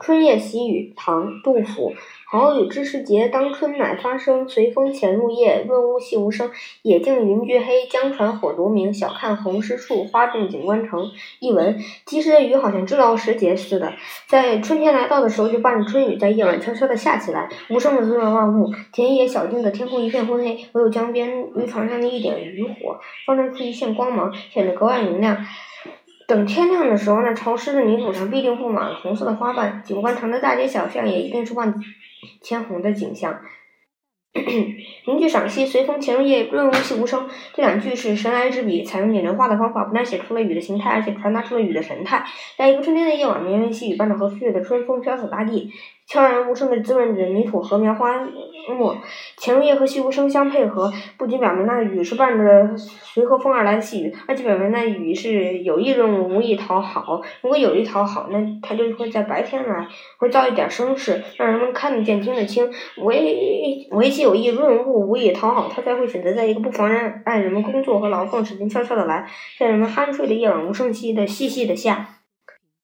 春夜喜雨，唐·杜甫。好雨知时节，当春乃发生。随风潜入夜，润物细无声。野径云俱黑，江船火独明。晓看红湿处，花重锦官城。译文：及时的雨好像知道时节似的，在春天来到的时候就伴着春雨，在夜晚悄悄地下起来，无声的滋润万物。田野小径的天空一片昏黑，唯有江边渔船上的一点渔火，放射出一线光芒，显得格外明亮。等天亮的时候，那潮湿的泥土上必定布满了红色的花瓣，景观城的大街小巷也一定是万千红的景象。名句赏析：随风潜入夜，润物细无声。这两句是神来之笔，采用拟人化的方法，不但写出了雨的形态，而且传达出了雨的神态。在一个春天的夜晚，绵绵细雨伴着和煦的春风飘洒大地。悄然无声的滋润着泥土和棉花末，潜入夜和细无声相配合，不仅表明那雨是伴着随和风而来的细雨，而且表明那雨是有意润物，无意讨好。如果有意讨好，那它就会在白天来，会造一点声势，让人们看得见、听得清。唯唯其有意润物，无意讨好，它才会选择在一个不妨碍人们工作和劳动时间悄悄地来，在人们酣睡的夜晚无声息的细细的下。